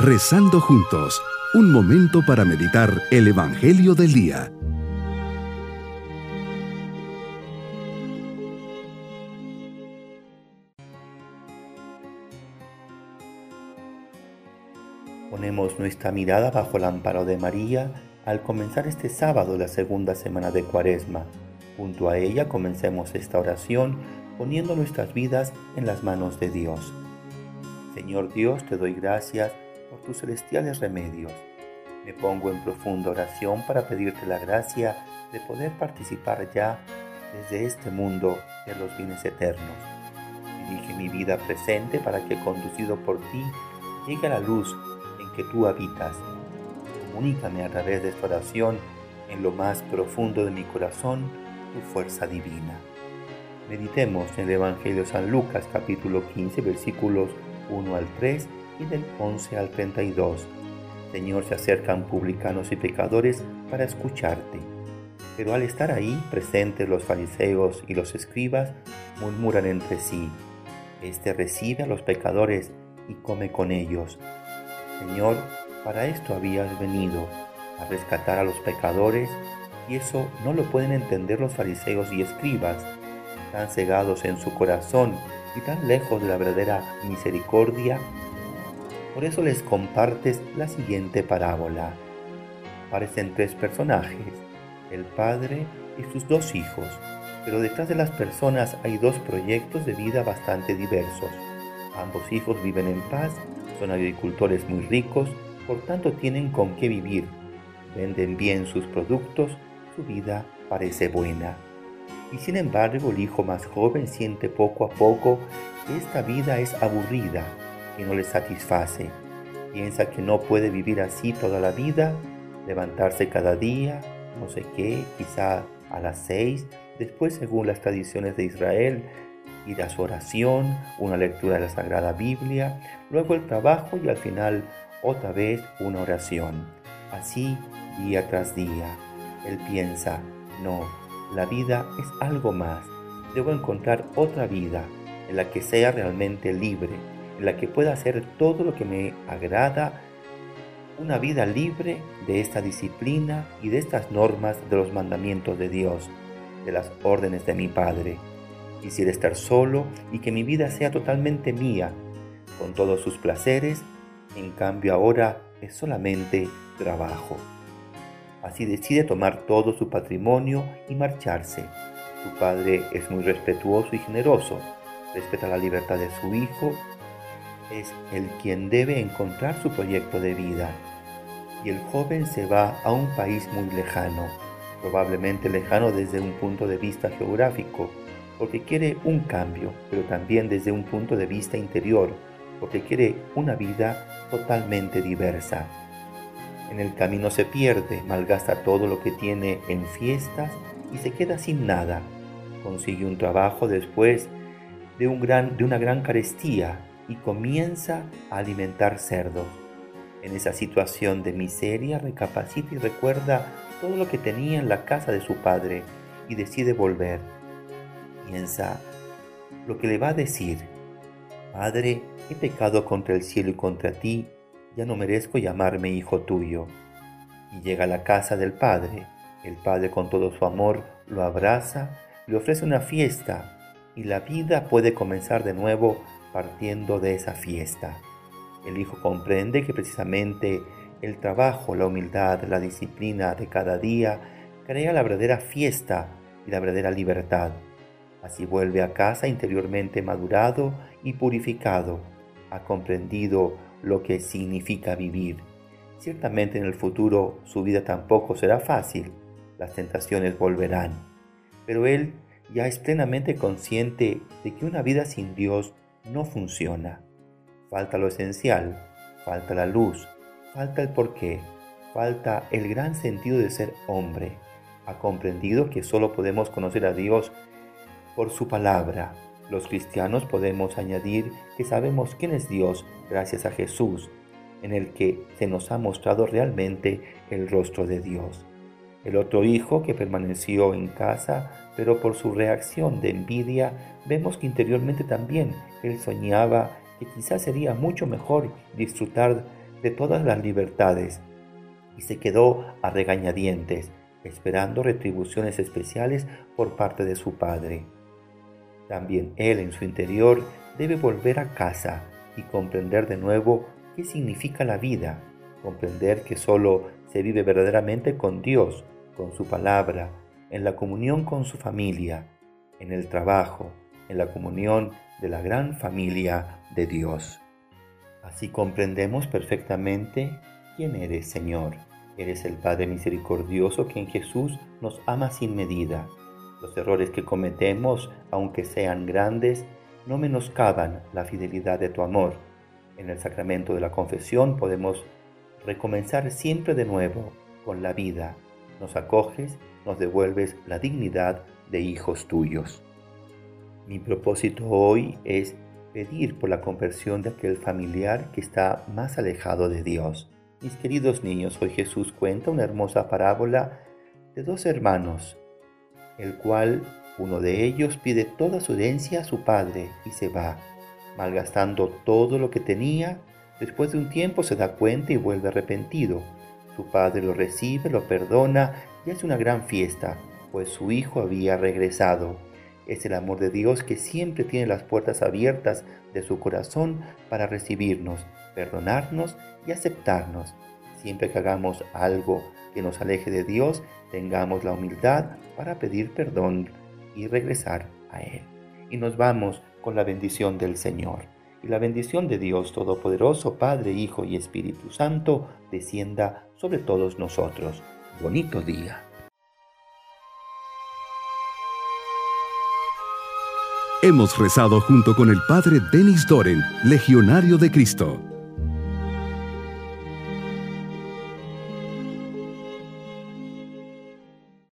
Rezando juntos, un momento para meditar el Evangelio del Día. Ponemos nuestra mirada bajo el amparo de María al comenzar este sábado la segunda semana de Cuaresma. Junto a ella comencemos esta oración poniendo nuestras vidas en las manos de Dios. Señor Dios, te doy gracias por tus celestiales remedios. Me pongo en profunda oración para pedirte la gracia de poder participar ya desde este mundo de los bienes eternos. Dirige mi vida presente para que, conducido por ti, llegue a la luz en que tú habitas. Comunícame a través de esta oración en lo más profundo de mi corazón tu fuerza divina. Meditemos en el Evangelio de San Lucas capítulo 15 versículos 1 al 3 y del 11 al 32. Señor, se acercan publicanos y pecadores para escucharte. Pero al estar ahí presentes los fariseos y los escribas, murmuran entre sí. Este recibe a los pecadores y come con ellos. Señor, para esto habías venido, a rescatar a los pecadores, y eso no lo pueden entender los fariseos y escribas tan cegados en su corazón y tan lejos de la verdadera misericordia, por eso les compartes la siguiente parábola. Parecen tres personajes, el padre y sus dos hijos, pero detrás de las personas hay dos proyectos de vida bastante diversos. Ambos hijos viven en paz, son agricultores muy ricos, por tanto tienen con qué vivir, venden bien sus productos, su vida parece buena y sin embargo el hijo más joven siente poco a poco que esta vida es aburrida y no le satisface. Piensa que no puede vivir así toda la vida, levantarse cada día, no sé qué, quizá a las seis, después según las tradiciones de Israel, ir a su oración, una lectura de la Sagrada Biblia, luego el trabajo y al final otra vez una oración. Así día tras día. Él piensa, no, la vida es algo más. Debo encontrar otra vida en la que sea realmente libre, la que pueda hacer todo lo que me agrada, una vida libre de esta disciplina y de estas normas de los mandamientos de Dios, de las órdenes de mi Padre. Quisiera estar solo y que mi vida sea totalmente mía, con todos sus placeres, en cambio ahora es solamente trabajo. Así decide tomar todo su patrimonio y marcharse. Su padre es muy respetuoso y generoso, respeta la libertad de su hijo, es el quien debe encontrar su proyecto de vida. Y el joven se va a un país muy lejano, probablemente lejano desde un punto de vista geográfico, porque quiere un cambio, pero también desde un punto de vista interior, porque quiere una vida totalmente diversa. En el camino se pierde, malgasta todo lo que tiene en fiestas y se queda sin nada. Consigue un trabajo después de, un gran, de una gran carestía y comienza a alimentar cerdos. En esa situación de miseria recapacita y recuerda todo lo que tenía en la casa de su padre y decide volver. Piensa lo que le va a decir. Padre, he pecado contra el cielo y contra ti ya no merezco llamarme hijo tuyo. Y llega a la casa del Padre. El Padre con todo su amor lo abraza, le ofrece una fiesta y la vida puede comenzar de nuevo partiendo de esa fiesta. El Hijo comprende que precisamente el trabajo, la humildad, la disciplina de cada día crea la verdadera fiesta y la verdadera libertad. Así vuelve a casa interiormente madurado y purificado, ha comprendido lo que significa vivir. Ciertamente en el futuro su vida tampoco será fácil, las tentaciones volverán, pero él ya es plenamente consciente de que una vida sin Dios no funciona. Falta lo esencial, falta la luz, falta el porqué, falta el gran sentido de ser hombre. Ha comprendido que solo podemos conocer a Dios por su palabra, los cristianos podemos añadir que sabemos quién es Dios gracias a Jesús, en el que se nos ha mostrado realmente el rostro de Dios. El otro hijo que permaneció en casa, pero por su reacción de envidia, vemos que interiormente también él soñaba que quizás sería mucho mejor disfrutar de todas las libertades y se quedó a regañadientes, esperando retribuciones especiales por parte de su padre. También él en su interior debe volver a casa y comprender de nuevo qué significa la vida, comprender que solo se vive verdaderamente con Dios, con su palabra, en la comunión con su familia, en el trabajo, en la comunión de la gran familia de Dios. Así comprendemos perfectamente quién eres, Señor. Eres el Padre misericordioso que en Jesús nos ama sin medida. Los errores que cometemos, aunque sean grandes, no menoscaban la fidelidad de tu amor. En el sacramento de la confesión podemos recomenzar siempre de nuevo con la vida. Nos acoges, nos devuelves la dignidad de hijos tuyos. Mi propósito hoy es pedir por la conversión de aquel familiar que está más alejado de Dios. Mis queridos niños, hoy Jesús cuenta una hermosa parábola de dos hermanos, el cual uno de ellos pide toda su herencia a su padre y se va, malgastando todo lo que tenía. Después de un tiempo se da cuenta y vuelve arrepentido. Su padre lo recibe, lo perdona y hace una gran fiesta, pues su hijo había regresado. Es el amor de Dios que siempre tiene las puertas abiertas de su corazón para recibirnos, perdonarnos y aceptarnos. Siempre que hagamos algo que nos aleje de Dios, tengamos la humildad para pedir perdón y regresar a Él. Y nos vamos con la bendición del Señor. Y la bendición de Dios Todopoderoso, Padre, Hijo y Espíritu Santo, descienda sobre todos nosotros. Bonito día. Hemos rezado junto con el Padre Denis Doren, Legionario de Cristo.